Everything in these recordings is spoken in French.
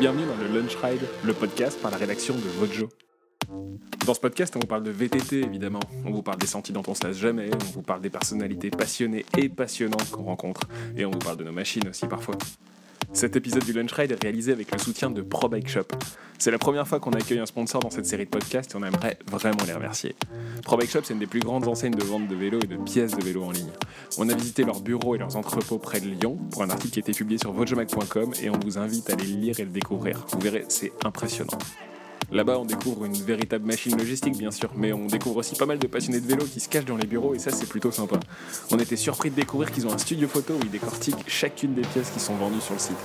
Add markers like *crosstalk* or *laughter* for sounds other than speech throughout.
bienvenue dans le Lunch Ride, le podcast par la rédaction de Vojo. Dans ce podcast, on vous parle de VTT évidemment, on vous parle des sentiers dont on se lasse jamais, on vous parle des personnalités passionnées et passionnantes qu'on rencontre, et on vous parle de nos machines aussi parfois. Cet épisode du Lunch Ride est réalisé avec le soutien de Pro Bike Shop. C'est la première fois qu'on accueille un sponsor dans cette série de podcasts et on aimerait vraiment les remercier. Pro Bike Shop, c'est une des plus grandes enseignes de vente de vélos et de pièces de vélos en ligne. On a visité leurs bureaux et leurs entrepôts près de Lyon pour un article qui a été publié sur vojomac.com et on vous invite à les lire et le découvrir. Vous verrez, c'est impressionnant. Là-bas, on découvre une véritable machine logistique, bien sûr, mais on découvre aussi pas mal de passionnés de vélo qui se cachent dans les bureaux, et ça, c'est plutôt sympa. On était surpris de découvrir qu'ils ont un studio photo où ils décortiquent chacune des pièces qui sont vendues sur le site.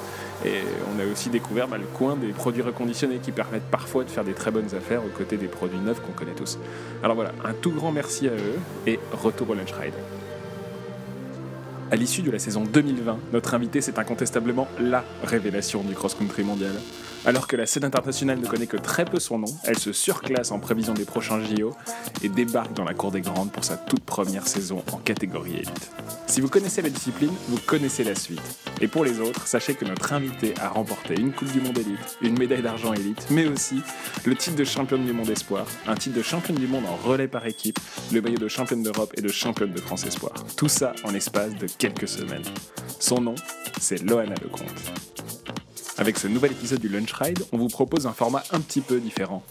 Et on a aussi découvert bah, le coin des produits reconditionnés qui permettent parfois de faire des très bonnes affaires aux côtés des produits neufs qu'on connaît tous. Alors voilà, un tout grand merci à eux, et retour au Lunch Ride. À l'issue de la saison 2020, notre invité c'est incontestablement LA révélation du cross-country mondial. Alors que la scène internationale ne connaît que très peu son nom, elle se surclasse en prévision des prochains JO et débarque dans la cour des grandes pour sa toute première saison en catégorie élite. Si vous connaissez la discipline, vous connaissez la suite. Et pour les autres, sachez que notre invité a remporté une Coupe du Monde élite, une médaille d'argent élite, mais aussi le titre de championne du monde espoir, un titre de championne du monde en relais par équipe, le maillot de championne d'Europe et de championne de France espoir. Tout ça en espace de quelques semaines. Son nom, c'est Loana Lecomte. Avec ce nouvel épisode du Lunch Ride, on vous propose un format un petit peu différent.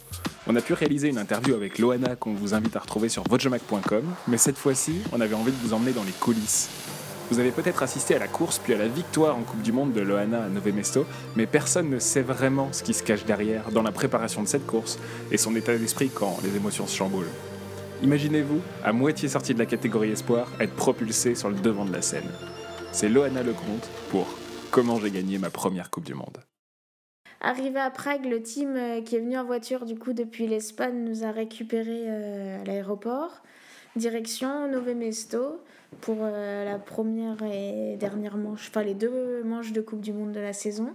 On a pu réaliser une interview avec Loana qu'on vous invite à retrouver sur vojamac.com, mais cette fois-ci, on avait envie de vous emmener dans les coulisses. Vous avez peut-être assisté à la course puis à la victoire en Coupe du Monde de Loana à Nove Mesto, mais personne ne sait vraiment ce qui se cache derrière dans la préparation de cette course et son état d'esprit quand les émotions se chamboulent. Imaginez-vous, à moitié sorti de la catégorie espoir, être propulsé sur le devant de la scène. C'est Loana Lecomte pour Comment j'ai gagné ma première Coupe du Monde. Arrivé à Prague, le team euh, qui est venu en voiture du coup depuis l'Espagne nous a récupérés euh, à l'aéroport. Direction Nove Mesto pour euh, la première et dernière manche, enfin les deux manches de Coupe du Monde de la saison.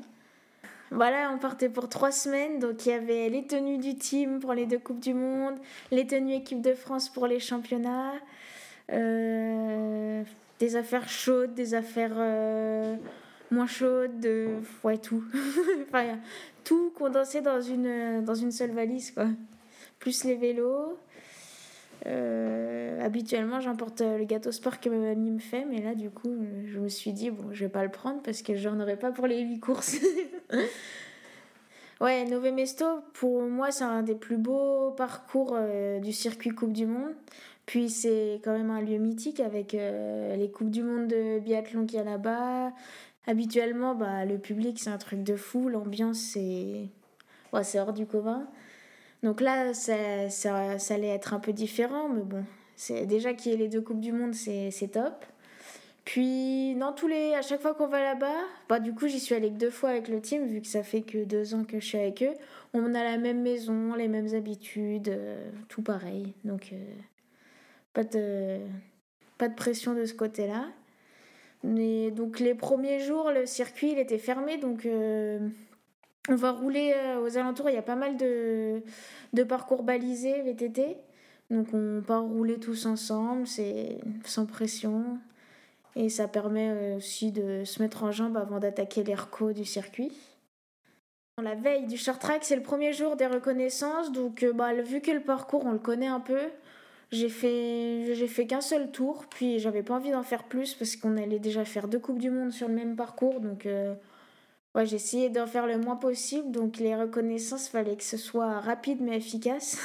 Voilà, on partait pour trois semaines, donc il y avait les tenues du team pour les deux Coupes du Monde, les tenues équipe de France pour les championnats, des affaires chaudes, des affaires moins chaude, de... ouais, tout. *laughs* enfin, tout condensé dans une, dans une seule valise, quoi. Plus les vélos. Euh, habituellement, j'emporte le gâteau sport que ma mamie me fait, mais là, du coup, je me suis dit, bon, je vais pas le prendre parce que j'en aurais pas pour les 8 courses. *laughs* ouais, Nove Mesto, pour moi, c'est un des plus beaux parcours euh, du circuit Coupe du Monde. Puis c'est quand même un lieu mythique avec euh, les Coupes du Monde de biathlon qu'il y a là-bas, Habituellement, bah, le public, c'est un truc de fou. L'ambiance, c'est ouais, hors du commun. Donc là, ça, ça, ça, allait être un peu différent, mais bon, c'est déjà qu'il y ait les deux Coupes du Monde, c'est top. Puis, dans tous les, à chaque fois qu'on va là-bas, bah, du coup, j'y suis allée que deux fois avec le team, vu que ça fait que deux ans que je suis avec eux. On a la même maison, les mêmes habitudes, euh, tout pareil. Donc, euh, pas, de, pas de pression de ce côté-là. Donc les premiers jours, le circuit il était fermé, donc euh, on va rouler euh, aux alentours. Il y a pas mal de, de parcours balisés VTT, donc on part rouler tous ensemble, c'est sans pression. Et ça permet euh, aussi de se mettre en jambe avant d'attaquer l'ERCO du circuit. La veille du short track, c'est le premier jour des reconnaissances, donc bah, vu que le parcours on le connaît un peu, j'ai fait, j'ai fait qu'un seul tour, puis j'avais pas envie d'en faire plus parce qu'on allait déjà faire deux Coupes du Monde sur le même parcours. Donc, euh, ouais, j'ai essayé d'en faire le moins possible. Donc, les reconnaissances, fallait que ce soit rapide mais efficace.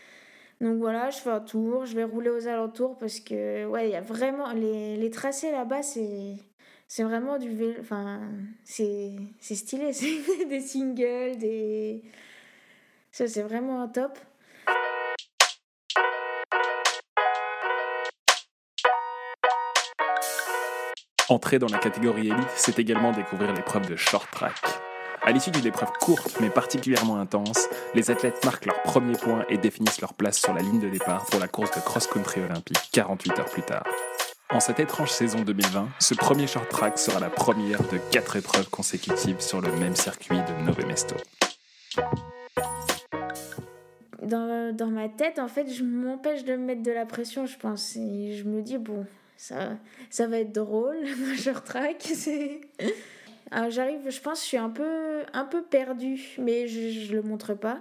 *laughs* donc, voilà, je fais un tour, je vais rouler aux alentours parce que, ouais, il y a vraiment. Les, les tracés là-bas, c'est. C'est vraiment du vélo. Enfin, c'est stylé. *laughs* C'est des singles, des. Ça, c'est vraiment un top. Entrer dans la catégorie élite, c'est également découvrir l'épreuve de short track. À l'issue d'une épreuve courte mais particulièrement intense, les athlètes marquent leur premier point et définissent leur place sur la ligne de départ pour la course de cross-country olympique 48 heures plus tard. En cette étrange saison 2020, ce premier short track sera la première de quatre épreuves consécutives sur le même circuit de Nove Mesto. Dans, dans, ma tête, en fait, je m'empêche de me mettre de la pression, je pense. Et je me dis, bon, ça, ça va être drôle, le short track. Ah, j'arrive, je pense, je suis un peu, un peu perdue, mais je, ne le montre pas.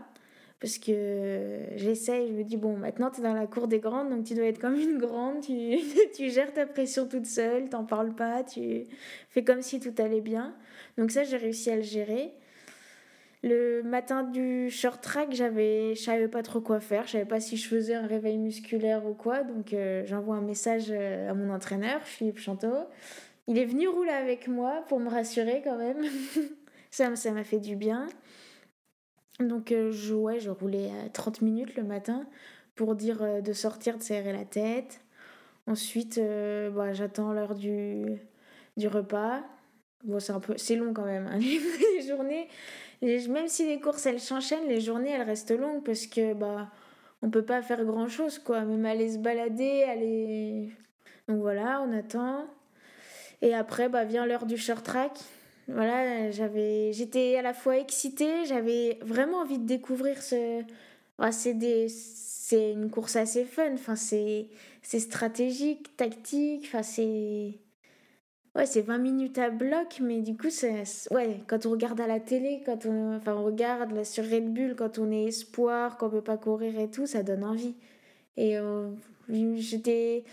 Parce que j'essaye, je me dis, bon, maintenant tu es dans la cour des grandes, donc tu dois être comme une grande, tu, *laughs* tu gères ta pression toute seule, t'en parles pas, tu fais comme si tout allait bien. Donc ça, j'ai réussi à le gérer. Le matin du short track, j'avais, je savais pas trop quoi faire. Je savais pas si je faisais un réveil musculaire ou quoi. Donc euh, j'envoie un message euh, à mon entraîneur, Philippe Chanteau. Il est venu rouler avec moi pour me rassurer quand même. *laughs* ça, ça m'a fait du bien. Donc euh, je, ouais, je roulais à 30 minutes le matin pour dire de sortir, de serrer la tête. Ensuite, bah, j'attends l'heure du, du repas. Bon, c'est un peu, c'est long quand même. Hein, *laughs* les journées, même si les courses elles s'enchaînent, les journées elles restent longues parce que bah on peut pas faire grand chose quoi. Même aller se balader, aller. Donc voilà, on attend. Et après bah vient l'heure du short track. Voilà, j'avais, j'étais à la fois excitée, j'avais vraiment envie de découvrir ce. c'est des, c'est une course assez fun. Enfin c'est, c'est stratégique, tactique. Enfin c'est Ouais, c'est 20 minutes à bloc, mais du coup, c'est, ouais, quand on regarde à la télé, quand on, enfin, on regarde là, sur Red Bull, quand on est espoir, qu'on peut pas courir et tout, ça donne envie. Et euh, j'étais,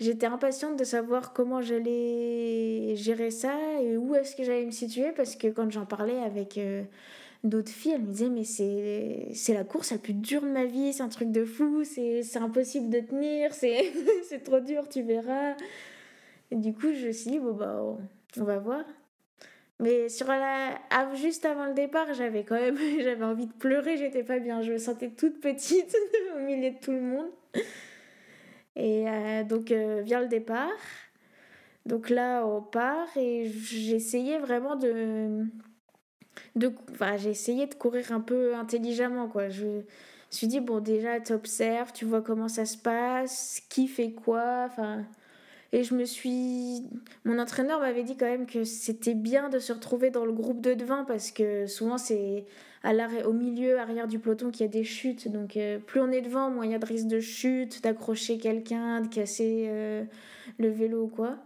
j'étais impatiente de savoir comment j'allais gérer ça et où est-ce que j'allais me situer, parce que quand j'en parlais avec euh, d'autres filles, elles me disaient, mais c'est, c'est la course la plus dure de ma vie, c'est un truc de fou, c'est, c'est impossible de tenir, c'est, *laughs* c'est trop dur, tu verras. Et du coup, je me suis dit, bon, bah, on va voir. Mais sur la... juste avant le départ, j'avais quand même *laughs* j'avais envie de pleurer, j'étais pas bien. Je me sentais toute petite *laughs* au milieu de tout le monde. Et euh, donc, euh, vient le départ. Donc là, on part et j'essayais vraiment de. de enfin, j'ai de courir un peu intelligemment, quoi. Je me suis dit, bon, déjà, tu observes, tu vois comment ça se passe, qui fait quoi. Enfin, et je me suis. Mon entraîneur m'avait dit quand même que c'était bien de se retrouver dans le groupe de devant parce que souvent c'est à au milieu, arrière du peloton qu'il y a des chutes. Donc euh, plus on est devant, moins il y a de risque de chute, d'accrocher quelqu'un, de casser euh, le vélo ou quoi.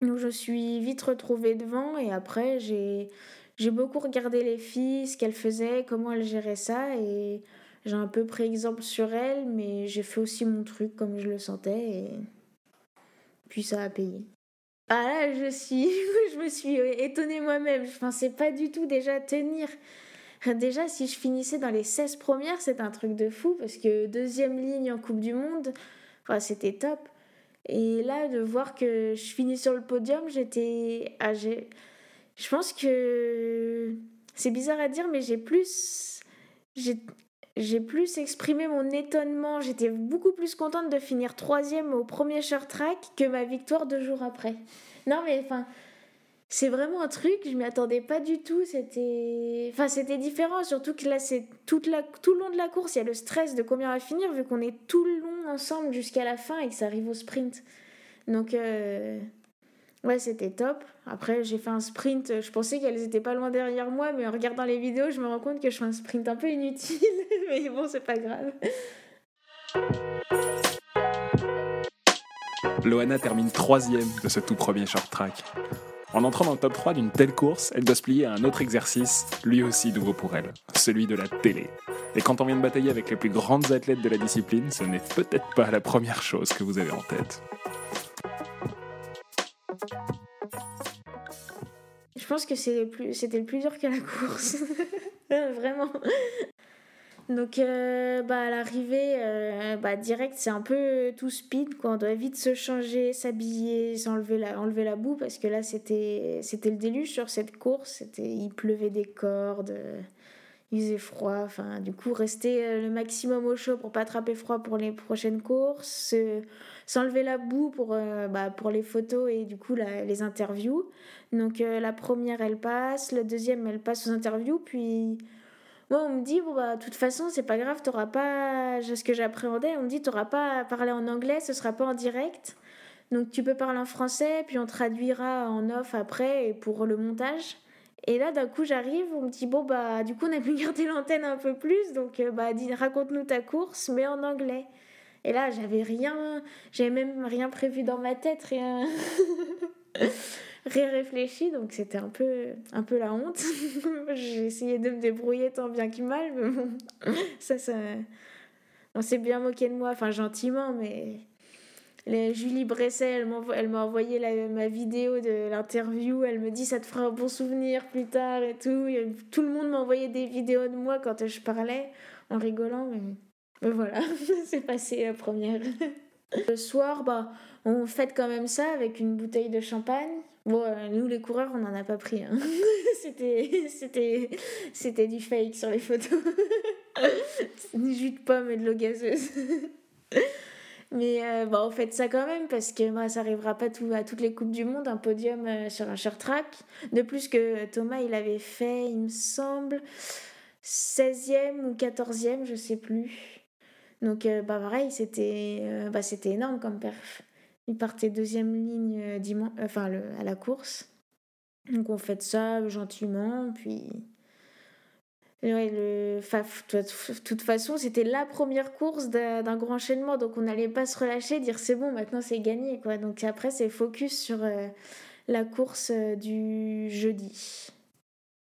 Donc je suis vite retrouvée devant et après j'ai. J'ai beaucoup regardé les filles, ce qu'elles faisaient, comment elles géraient ça et j'ai un peu pris exemple sur elles, mais j'ai fait aussi mon truc comme je le sentais puis ça a payé. Ah là, je suis, *laughs* je me suis étonnée moi-même. Je pensais pas du tout déjà tenir. Déjà, si je finissais dans les 16 premières, c'est un truc de fou parce que deuxième ligne en Coupe du Monde, enfin, c'était top. Et là, de voir que je finis sur le podium, j'étais. Ah, je pense que. C'est bizarre à dire, mais j'ai plus plus exprimé mon étonnement. J'étais beaucoup plus contente de finir troisième au premier short track que ma victoire deux jours après. Non, mais enfin, c'est vraiment un truc, je m'y attendais pas du tout. C'était enfin, c'était différent, surtout que là, c'est toute la... tout le long de la course, il y a le stress de combien on va finir, vu qu'on est tout le long ensemble jusqu'à la fin et que ça arrive au sprint. Donc, euh, Ouais, c'était top. Après, j'ai fait un sprint. Je pensais qu'elles étaient pas loin derrière moi, mais en regardant les vidéos, je me rends compte que je fais un sprint un peu inutile. *laughs* mais bon, c'est pas grave. Loana termine troisième de ce tout premier short track. En entrant dans le top 3 d'une telle course, elle doit se plier à un autre exercice, lui aussi nouveau pour elle, celui de la télé. Et quand on vient de batailler avec les plus grandes athlètes de la discipline, ce n'est peut-être pas la première chose que vous avez en tête. Je pense que c'était le plus dur que la course. *laughs* Vraiment. Donc, euh, bah, à l'arrivée, euh, bah, direct, c'est un peu tout speed. Quoi. On doit vite se changer, s'habiller, s'enlever la, enlever la boue parce que là, c'était le déluge sur cette course. Il pleuvait des cordes, il faisait froid. Enfin, du coup, rester euh, le maximum au chaud pour pas attraper froid pour les prochaines courses s'enlever la boue pour, euh, bah, pour les photos et du coup les interviews. Donc euh, la première elle passe, la deuxième elle passe aux interviews, puis moi on me dit bon bah de toute façon c'est pas grave, t'auras pas ce que j'appréhendais, on me dit t'auras pas à parler en anglais, ce sera pas en direct. Donc tu peux parler en français, puis on traduira en off après pour le montage. Et là, d'un coup, j'arrive, on me dit, bon, bah, du coup, on a pu *laughs* garder l'antenne un peu plus, donc, euh, bah, raconte-nous ta course, mais en anglais. Et là, j'avais rien, j'avais même rien prévu dans ma tête, rien. *laughs* réfléchi, donc c'était un peu, un peu la honte. *laughs* J'ai essayé de me débrouiller tant bien que mal, mais bon, ça, ça. On s'est bien moqué de moi, enfin gentiment, mais. Les, Julie Bresset, elle m'a envoyé la, ma vidéo de l'interview. Elle me dit ça te fera un bon souvenir plus tard et tout. tout le monde m'envoyait des vidéos de moi quand je parlais en rigolant. Mais, mais voilà, *laughs* c'est passé la première. *laughs* Le soir, bah, on fête quand même ça avec une bouteille de champagne. Bon, euh, nous les coureurs, on n'en a pas pris. Hein. *laughs* c'était, c'était, c'était du fake sur les photos. du jus de pomme et de l'eau gazeuse. Mais euh, on fête ça quand même parce que bah, ça n'arrivera pas tout, à toutes les Coupes du Monde, un podium euh, sur un short track. De plus que Thomas, il avait fait, il me semble, 16e ou 14e, je sais plus. Donc, euh, bah, pareil, c'était euh, bah, énorme comme perf. Il partait deuxième ligne euh, dimanche, le, à la course. Donc, on fait ça gentiment. Puis. Ouais, le, de toute façon, c'était la première course d'un grand enchaînement. Donc, on n'allait pas se relâcher, dire c'est bon, maintenant c'est gagné. Quoi. Donc, après, c'est focus sur la course du jeudi.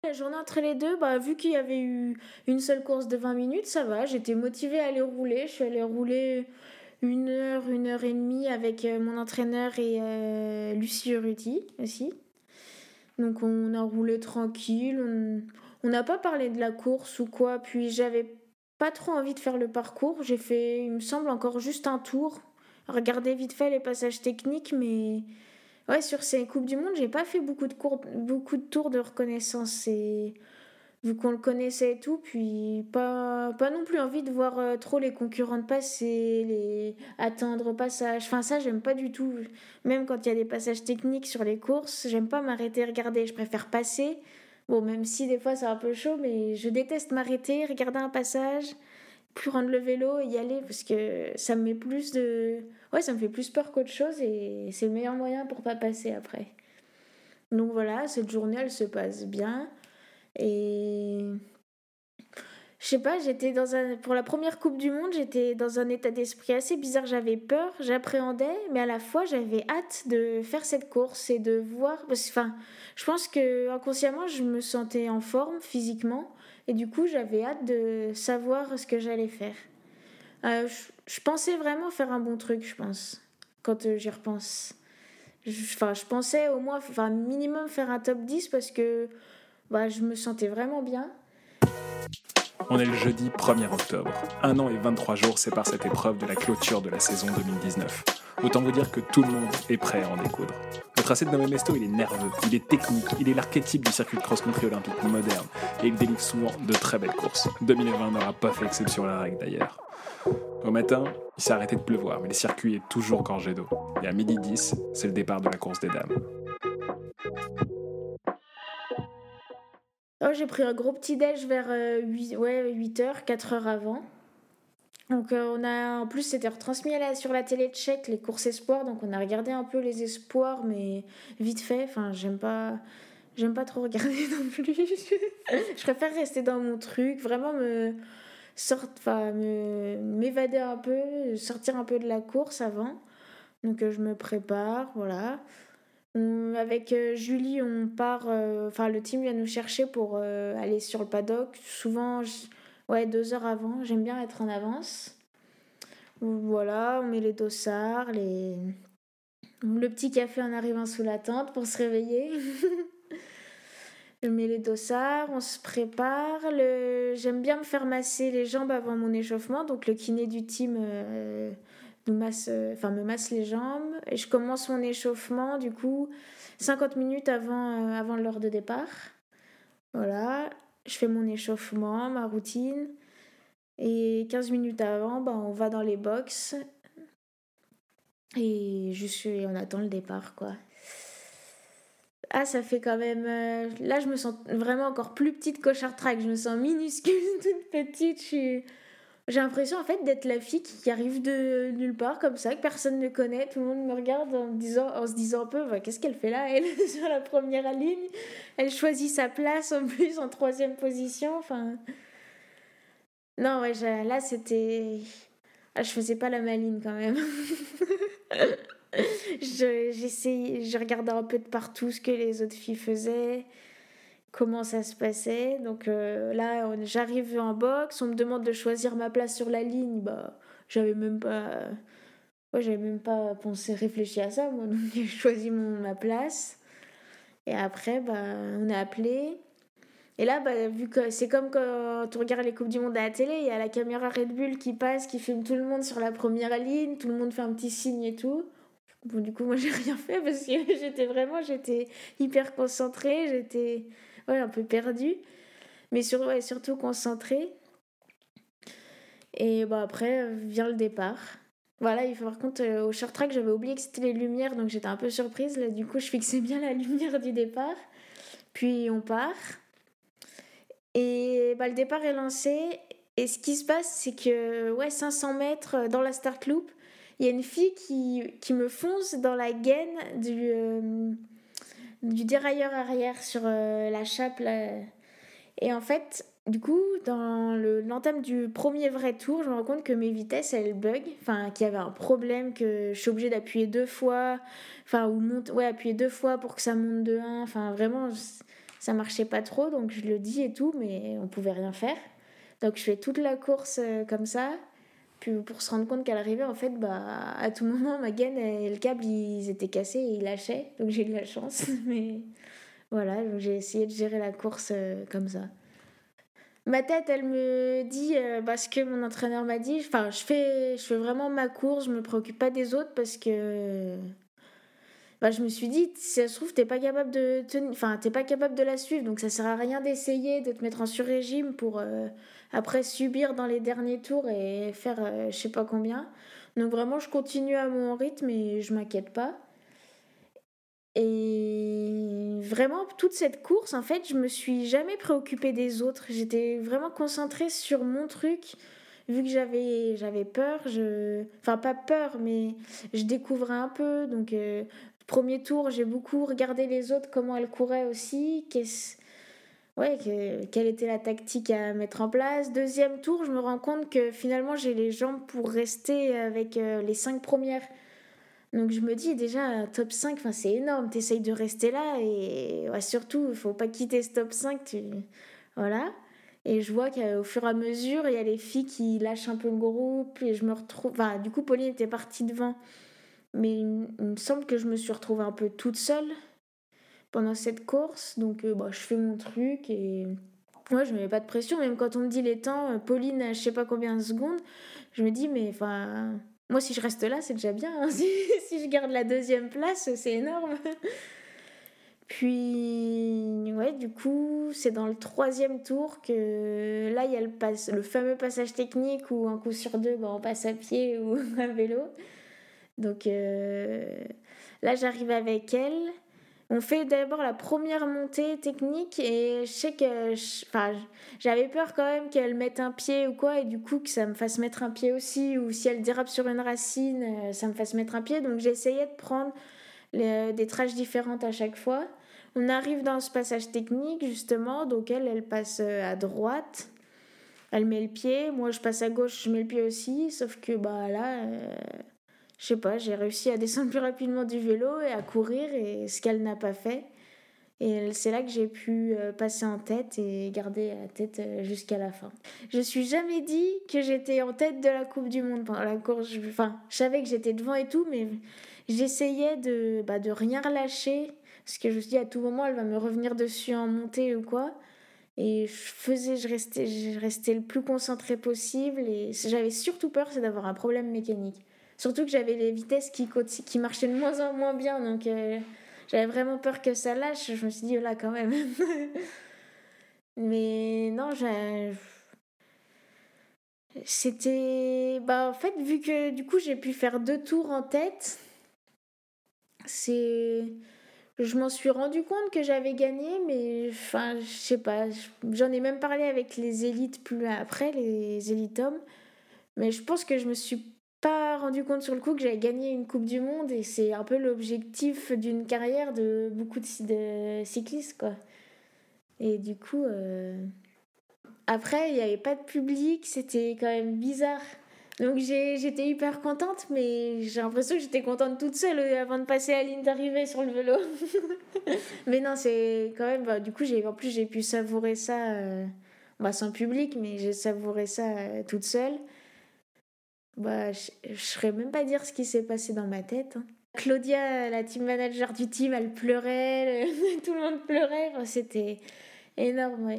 La journée entre les deux, bah, vu qu'il y avait eu une seule course de 20 minutes, ça va. J'étais motivée à aller rouler. Je suis allée rouler une heure, une heure et demie avec euh, mon entraîneur et euh, Lucie Ruti aussi. Donc on a roulé tranquille. N'a pas parlé de la course ou quoi. Puis j'avais pas trop envie de faire le parcours. J'ai fait, il me semble, encore juste un tour. Regarder vite fait les passages techniques, mais Ouais, sur ces Coupes du Monde, j'ai pas fait beaucoup de, cours, beaucoup de tours de reconnaissance. Et vu qu'on le connaissait et tout, puis pas, pas non plus envie de voir euh, trop les concurrents passer, les attendre au passage. Enfin, ça, j'aime pas du tout. Même quand il y a des passages techniques sur les courses, j'aime pas m'arrêter regarder. Je préfère passer. Même si des fois c'est un peu chaud, mais je déteste m'arrêter, regarder un passage, plus rendre le vélo et y aller parce que ça me met plus de ouais, ça me fait plus peur qu'autre chose et c'est le meilleur moyen pour pas passer après. Donc voilà, cette journée elle se passe bien et je sais pas, j'étais dans un pour la première Coupe du monde, j'étais dans un état d'esprit assez bizarre, j'avais peur, j'appréhendais, mais à la fois j'avais hâte de faire cette course et de voir enfin, je pense que inconsciemment je me sentais en forme physiquement et du coup j'avais hâte de savoir ce que j'allais faire. Euh, je, pensais vraiment faire un bon truc, je pense, quand euh, j'y repense. Enfin, je, pensais au moins, enfin, minimum faire un top 10 parce que bah, je me sentais vraiment bien. On est le jeudi 1er octobre. Un an et 23 jours séparent cette épreuve de la clôture de la saison 2019. Autant vous dire que tout le monde est prêt à en découdre. Le tracé de Nome Mesto, il est nerveux, il est technique, il est l'archétype du circuit de cross-country olympique moderne, et il délivre souvent de très belles courses. 2020 n'aura pas fait exception à la règle d'ailleurs. Au matin, il s'est arrêté de pleuvoir, mais le circuit est toujours gorgé d'eau. Et à midi 10, c'est le départ de la course des dames. Oh, j'ai pris un gros petit déj vers 8, euh, ouais, 8h, 4h avant. Donc euh, on a en plus c'était retransmis sur la télé tchèque les courses espoirs donc on a regardé un peu les espoirs mais vite fait enfin j'aime pas j'aime pas trop regarder *laughs* non plus je préfère rester dans mon truc vraiment me enfin, m'évader un peu, sortir un peu de la course avant. Donc euh, je me prépare, voilà. Avec euh, Julie, on part, euh, enfin le team vient nous chercher pour aller sur le paddock. Souvent, ouais, deux heures avant. J'aime bien être en avance. Voilà, on met les dossards, les... le petit café en arrivant sous la tente pour se réveiller. *laughs* Je mets les dossards, on se prépare. Le... J'aime bien me faire masser les jambes avant mon échauffement, donc le kiné du team euh, nous masse, enfin, me masse les jambes. Et je commence mon échauffement, du coup, 50 minutes avant, euh, avant l'heure de départ. Voilà, je fais mon échauffement, ma routine. Et 15 minutes avant, ben, on va dans les box. Et on attend le départ, quoi. Ah, ça fait quand même. Euh, là, je me sens vraiment encore plus petite qu'au track. Je me sens minuscule, *laughs* toute petite. J'ai l'impression en fait d'être la fille qui arrive de nulle part comme ça, que personne ne connaît. Tout le monde me regarde en, disant, en se disant un peu bah, qu'est-ce qu'elle fait là, elle, *laughs* sur la première ligne? Elle choisit sa place en plus en troisième position. Enfin. Non, ouais, là c'était. Ah, je faisais pas la maline quand même. *laughs* je, je regardais un peu de partout ce que les autres filles faisaient, comment ça se passait. Donc euh, là, j'arrive en boxe, on me demande de choisir ma place sur la ligne. Bah, j'avais même pas. Ouais, j'avais même pas pensé, réfléchi à ça, moi. *laughs* Donc j'ai choisi mon, ma place. Et après, bah, on est appelé. Et là, bah, vu que c'est comme quand tu regardes les Coupes du Monde à la télé, il y a la caméra Red Bull qui passe, qui filme tout le monde sur la première ligne, tout le monde fait un petit signe et tout. Bon, du coup, moi, *laughs* j'ai rien fait parce que *laughs* j'étais vraiment, j'étais hyper concentrée, j'étais ouais, un peu perdue, mais sur, surtout concentrée. Et bah, après, vient le départ. Voilà, il faut par contre, euh, au short track, j'avais oublié que c'était les lumières, donc j'étais un peu surprise. Là, du coup, je fixais bien la *laughs* lumière du départ. Puis on part. Et bah, le départ est lancé. Et ce qui se passe, c'est que ouais, 500 mètres euh, dans la start loop, il y a une fille qui, qui me fonce dans la gaine du, euh, du dérailleur arrière sur euh, la chape. Et en fait, du coup, dans l'entame du premier vrai tour, je me rends compte que mes vitesses, elles bug. Enfin, qu'il y avait un problème, que je suis obligée d'appuyer deux fois. Enfin, ou monte, ouais, appuyer deux fois pour que ça monte de 1. Enfin, vraiment, ça marchait pas trop, donc je le dis et tout, mais on pouvait rien faire. Donc je fais toute la course euh, comme ça. Pour se rendre compte qu'à l'arrivée, en fait, bah, à tout moment, ma gaine et le câble, ils étaient cassés et ils lâchaient. Donc j'ai eu de la chance. *laughs* Mais voilà, j'ai essayé de gérer la course euh, comme ça. Ma tête, elle me dit, euh, parce que mon entraîneur m'a dit, enfin, je fais, je fais vraiment ma course, je me préoccupe pas des autres parce que bah, je me suis dit, si ça se trouve, t'es pas capable de enfin, t'es pas capable de la suivre, donc ça sert à rien d'essayer de te mettre en sur-régime pour euh, après subir dans les derniers tours et faire euh, je sais pas combien. Donc vraiment, je continue à mon rythme et je m'inquiète pas. Et vraiment, toute cette course, en fait, je me suis jamais préoccupée des autres. J'étais vraiment concentrée sur mon truc. Vu que j'avais, j'avais peur, je... Enfin, pas peur, mais je découvrais un peu. Donc, euh, Premier tour, j'ai beaucoup regardé les autres, comment elles couraient aussi, ouais, quelle était la tactique à mettre en place. Deuxième tour, je me rends compte que finalement j'ai les jambes pour rester avec euh, les cinq premières. Donc je me dis déjà, top 5, c'est énorme, t'essayes de rester là et surtout, il faut pas quitter ce top 5. Tu... Voilà. Et je vois qu'au fur et à mesure, il y a les filles qui lâchent un peu le groupe et je me retrouve. Enfin, du coup, Pauline était partie devant. Mais il, me semble que je me suis retrouvée un peu toute seule pendant cette course. Donc euh, bah, je fais mon truc et moi je ne mets pas de pression. Même quand on me dit les temps, euh, Pauline, je sais pas combien de secondes, je me dis, mais enfin, moi si je reste là, c'est déjà bien. Hein. *laughs* Si, je garde la deuxième place, c'est énorme. *laughs* Puis, ouais, du coup, c'est dans le troisième tour que là, il y a le, le fameux passage technique où un coup sur deux, bah, on passe à pied ou *laughs* à vélo. Donc euh, là, j'arrive avec elle. On fait d'abord la première montée technique et je sais que j'avais peur quand même qu'elle mette un pied ou quoi et du coup que ça me fasse mettre un pied aussi ou si elle dérape sur une racine, euh, ça me fasse mettre un pied. Donc j'essayais de prendre des traces différentes à chaque fois. On arrive dans ce passage technique justement, donc elle, elle passe euh, à droite. Elle met le pied, moi je passe à gauche, je mets le pied aussi, sauf que bah là, je sais pas, j'ai réussi à descendre plus rapidement du vélo et à courir, et ce qu'elle n'a pas fait. Et c'est là que j'ai pu euh, passer en tête et garder la tête euh, jusqu'à la fin. Je me suis jamais dit que j'étais en tête de la Coupe du Monde pendant la course. Enfin, je savais que j'étais devant et tout, mais j'essayais de, bah, de rien relâcher. Parce que je me suis dit, à tout moment, elle va me revenir dessus en montée ou quoi. Et je faisais, je restais, je restais le plus concentré possible. Et j'avais surtout peur, c'est d'avoir un problème mécanique. Surtout que j'avais les vitesses qui, qui marchaient de moins en moins bien, donc euh, j'avais vraiment peur que ça lâche. Je me suis dit, oh là, quand même. *laughs* Mais non, c'était. Bah, en fait, vu que du coup, j'ai pu faire deux tours en tête, c'est. Je m'en suis rendu compte que j'avais gagné, mais enfin, je sais pas. J'en ai même parlé avec les élites plus après, les élites hommes. Mais je pense que je me suis pas rendu compte sur le coup que j'avais gagné une Coupe du Monde et c'est un peu l'objectif d'une carrière de beaucoup de, cyclistes quoi. Et du coup, euh, après il n'y avait pas de public, c'était quand même bizarre Donc j'étais hyper contente, mais j'ai l'impression que j'étais contente toute seule euh, avant de passer à la ligne d'arrivée sur le vélo. *laughs* mais non, c'est quand même. Bah, du coup, en plus, j'ai pu savourer ça, euh, bah, sans public, mais j'ai savouré ça toute seule. Bah, je ne saurais même pas dire ce qui s'est passé dans ma tête. Hein. Claudia, la team manager du team, elle pleurait, *laughs* tout le monde pleurait. C'était énorme.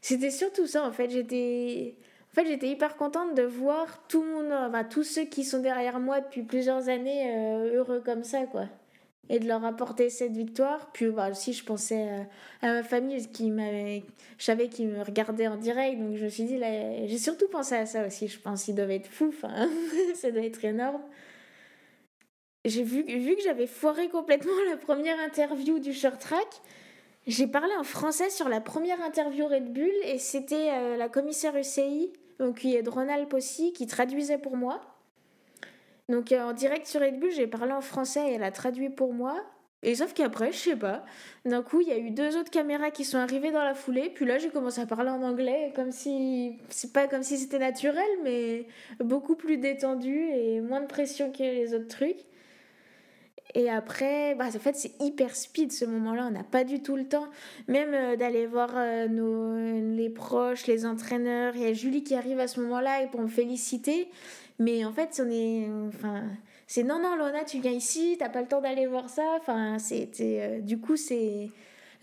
C'était surtout ça, en fait. J'étais en fait, j'étais hyper contente de voir tout monde, enfin, tous ceux qui sont derrière moi depuis plusieurs années euh, heureux comme ça, quoi. Et de leur apporter cette victoire. Puis bah, aussi, je pensais euh, à ma famille, qui m'avait, je savais qu'ils me regardaient en direct. Donc je me suis dit, là, j'ai surtout pensé à ça aussi. Je pense qu'ils doivent être fous. *laughs* Ça doit être énorme. J'ai vu, vu que j'avais foiré complètement la première interview du short track. J'ai parlé en français sur la première interview Red Bull et c'était euh, la commissaire UCI donc y a de Ronald aussi qui traduisait pour moi. Donc euh, en direct sur Red Bull, j'ai parlé en français et elle a traduit pour moi. Et sauf qu'après, je sais pas, d'un coup, il y a eu deux autres caméras qui sont arrivées dans la foulée. Puis là, j'ai commencé à parler en anglais, comme si. C'est pas comme si c'était naturel, mais beaucoup plus détendu et moins de pression que les autres trucs. Et après, bah, en fait, c'est hyper speed ce moment-là. On n'a pas du tout le temps, même euh, d'aller voir euh, nos, les proches, les entraîneurs. Il y a Julie qui arrive à ce moment-là pour me féliciter. Mais en fait, on est. Enfin, c'est non, non, Lona, tu viens ici, t'as pas le temps d'aller voir ça. Enfin, c'était. Euh, du coup, c'est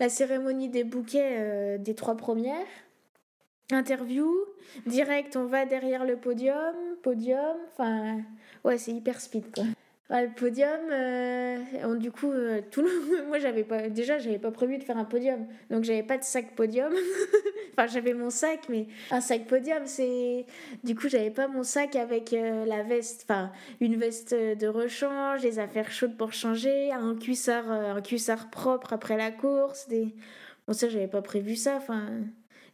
la cérémonie des bouquets des trois premières. Interview, direct, on va derrière le podium, podium. Enfin, ouais, c'est hyper speed le podium, euh, du coup, euh, tout le... *laughs* moi j'avais pas, déjà j'avais pas prévu de faire un podium, donc j'avais pas de sac podium. *laughs* enfin, j'avais mon sac, mais un sac podium, c'est. Du coup, j'avais pas mon sac avec euh, la veste, enfin, une veste de rechange, des affaires chaudes pour changer, un cuissard, un cuissard propre après la course, des. Bon, ça, j'avais pas prévu ça, enfin.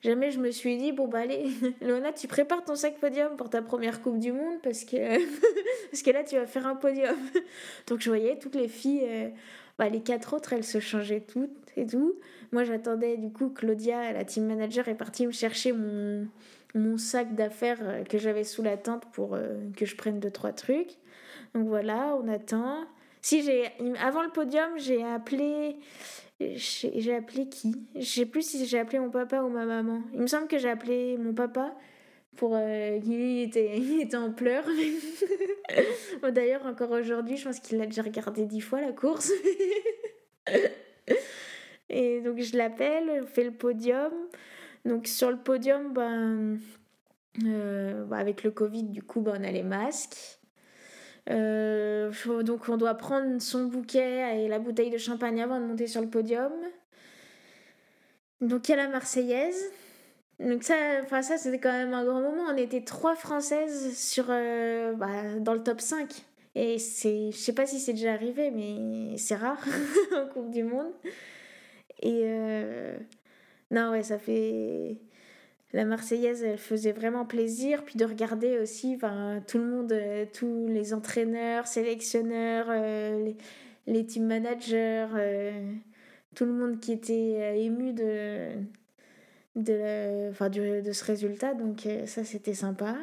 Jamais je me suis dit, bon, bah allez, *laughs* Léona, tu prépares ton sac podium pour ta première Coupe du Monde parce que, *laughs* parce que là, tu vas faire un podium. *laughs* Donc je voyais toutes les filles, euh, bah, les quatre autres, elles se changeaient toutes et tout. Moi, j'attendais, du coup, Claudia, la team manager, est partie me chercher mon, mon sac d'affaires euh, que j'avais sous la tente pour euh, que je prenne deux, trois trucs. Donc voilà, on attend. Si j'ai avant le podium, j'ai appelé j'ai appelé qui? Je sais plus si j'ai appelé mon papa ou ma maman. Il me semble que j'ai appelé mon papa pour euh, il était *laughs* il était en pleurs. *laughs* D'ailleurs encore aujourd'hui, je pense qu'il a déjà regardé dix fois la course. *laughs* Et donc je l'appelle, fait le podium. Donc sur le podium, ben, euh, avec le Covid, du coup, ben, on a les masques. Euh, donc on doit prendre son bouquet et la bouteille de champagne avant de monter sur le podium. Donc il y a la Marseillaise. Donc ça, enfin ça c'était quand même un grand moment. On était trois Françaises sur, euh, bah, dans le top 5. Et c'est, je sais pas si c'est déjà arrivé, mais c'est rare *laughs* en Coupe du Monde. Et euh, non ouais, ça fait la Marseillaise, elle faisait vraiment plaisir. Puis de regarder aussi enfin, tout le monde, euh, tous les entraîneurs, sélectionneurs, euh, les, les, team managers, euh, tout le monde qui était ému de, de, enfin, de ce résultat. Donc ça, c'était sympa.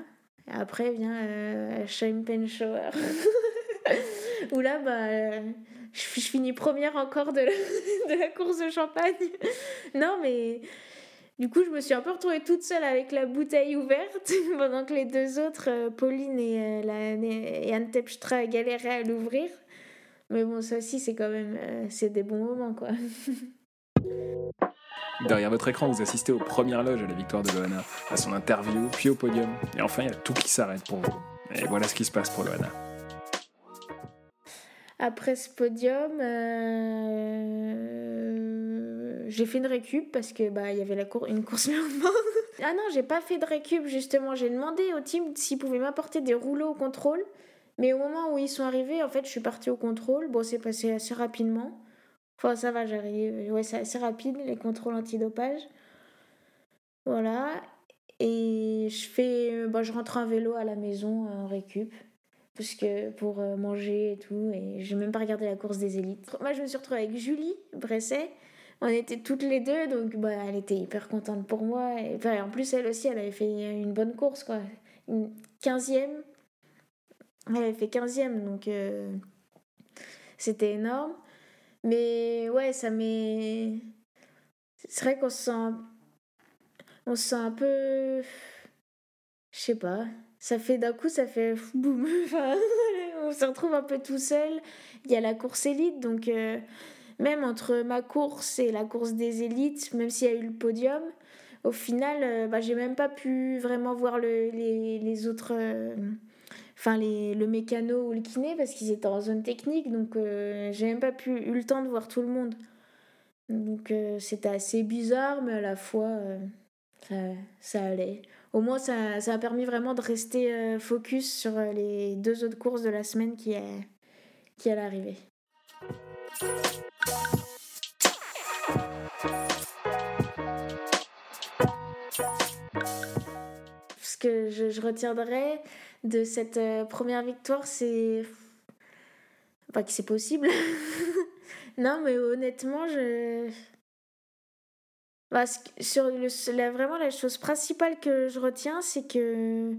Après vient Champagne Shower. *laughs* Où là, bah, je, je, finis première encore de *laughs* de la course de champagne. non, mais du coup, je me suis un peu retrouvée toute seule avec la bouteille ouverte, *laughs* pendant que les deux autres, euh, Pauline et, euh, la, et Anne Tepstra, galéraient à l'ouvrir. Mais bon, ça aussi, c'est quand même euh, c'est des bons moments, quoi. *laughs* Derrière votre écran, vous assistez aux premières loges à la victoire de Loana, à son interview, puis au podium. Et enfin, il y a tout qui s'arrête pour vous. Et voilà ce qui se passe pour Loana. Après ce podium, j'ai fait une récup parce que bah il y avait la cour une course *laughs* le ah non, j'ai pas fait de récup justement. J'ai demandé au team s'ils pouvaient m'apporter des rouleaux au contrôle. Mais au moment où ils sont arrivés, en fait, je suis partie au contrôle. Bon, c'est passé assez rapidement. Enfin, ça va, j'arrive. Ouais, c'est assez rapide, les contrôles antidopage. Voilà. Et je fais. Bah, je rentre en vélo à la maison en récup. Parce que pour euh, manger et tout. Et j'ai même pas regardé la course des élites. Moi, je me suis retrouvée avec Julie Bresset on était toutes les deux, donc bah, elle était hyper contente pour moi. Et en plus, elle aussi, elle avait fait une bonne course, quoi. Une 15e, Elle avait fait 15e, donc c'était énorme. Mais ouais, ça m'est. C'est vrai qu'on se sent. On se sent un peu. Je sais pas. Ça fait d'un coup, ça fait *laughs* boum. on se retrouve un peu tout seul. Il y a la course élite, donc euh, même entre ma course et la course des élites, même s'il y a eu le podium, au final, euh, bah, j'ai même pas pu vraiment voir le, les, les, autres. Euh, enfin, les, le mécano ou le kiné parce qu'ils étaient en zone technique, donc j'ai même pas pu, eu le temps de voir tout le monde. Donc c'était assez bizarre, mais à la fois, ça, ça allait au moins ça, ça, a permis vraiment de rester euh, focus sur euh, les deux autres courses de la semaine qui, est, qui allaient arriver. Ce que je, je retiendrai de cette euh, première victoire, c'est. Pas que c'est possible. *laughs* non, mais honnêtement, je. Parce que sur le, vraiment, la chose principale que je retiens, c'est que.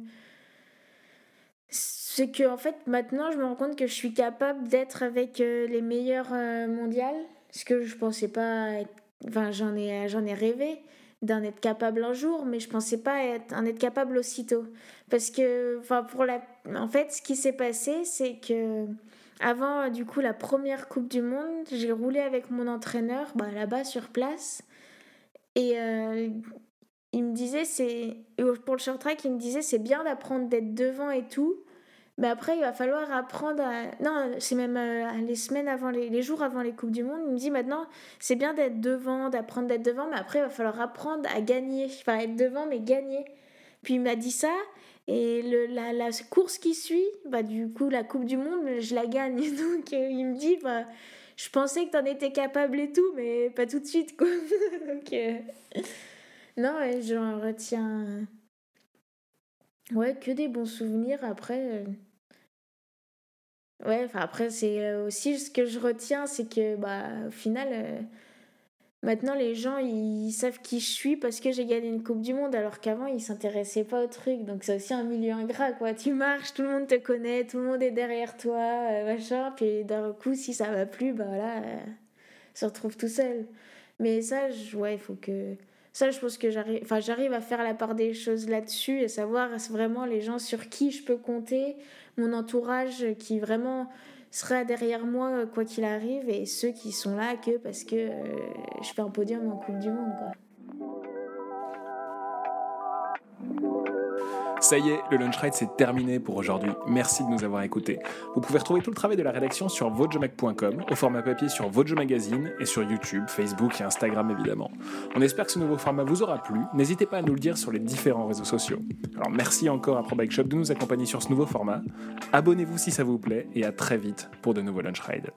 C'est que, en fait, maintenant, je me rends compte que je suis capable d'être avec euh, les meilleurs euh, mondiales. Ce que je pensais pas. Enfin, j'en ai, j'en ai rêvé d'en être capable un jour, mais je pensais pas être, en être capable aussitôt. Parce que, enfin, pour la. En fait, ce qui s'est passé, c'est que. Avant, du coup, la première Coupe du Monde, j'ai roulé avec mon entraîneur bah, là-bas sur place. Et euh, il me disait, c'est pour le short track, il me disait, c'est bien d'apprendre d'être devant et tout. Mais après, il va falloir apprendre à. Non, c'est même euh, les semaines avant, les, les, jours avant les Coupes du Monde. Il me dit maintenant, c'est bien d'être devant, d'apprendre d'être devant, mais après, il va falloir apprendre à gagner. Enfin, être devant, mais gagner. Puis il m'a dit ça. Et le, la, la, course qui suit, bah, du coup, la Coupe du Monde, je la gagne. *laughs* Donc, euh, il me dit, bah, je pensais que t'en étais capable et tout, mais pas tout de suite, quoi. *laughs* Donc, euh, non, ouais, j'en retiens. Ouais, que des bons souvenirs. Après. Euh, ouais, enfin, après, c'est euh, aussi ce que je retiens, c'est que, bah, au final Maintenant, les gens, ils savent qui je suis parce que j'ai gagné une Coupe du Monde, alors qu'avant, ils s'intéressaient pas au truc. Donc, c'est aussi un milieu ingrat, quoi. Tu marches, tout le monde te connaît, tout le monde est derrière toi, euh, machin. Puis, d'un coup, si ça va plus, bah là, euh, se retrouve tout seul. Mais ça, ouais, il faut que. Ça, je pense que j'arrive, enfin, j'arrive à faire la part des choses là-dessus et savoir vraiment les gens sur qui je peux compter, mon entourage qui vraiment sera derrière moi quoi qu'il arrive et ceux qui sont là que parce que euh, je fais un podium en Coupe du Monde. Quoi. Ça y est, le Lunch Ride c'est terminé pour aujourd'hui. Merci de nous avoir écoutés. Vous pouvez retrouver tout le travail de la rédaction sur votejomag.com, au format papier sur Vojo Magazine et sur YouTube, Facebook et Instagram évidemment. On espère que ce nouveau format vous aura plu. N'hésitez pas à nous le dire sur les différents réseaux sociaux. Alors merci encore à Pro Bike Shop de nous accompagner sur ce nouveau format. Abonnez-vous si ça vous plaît et à très vite pour de nouveaux Lunch Rides.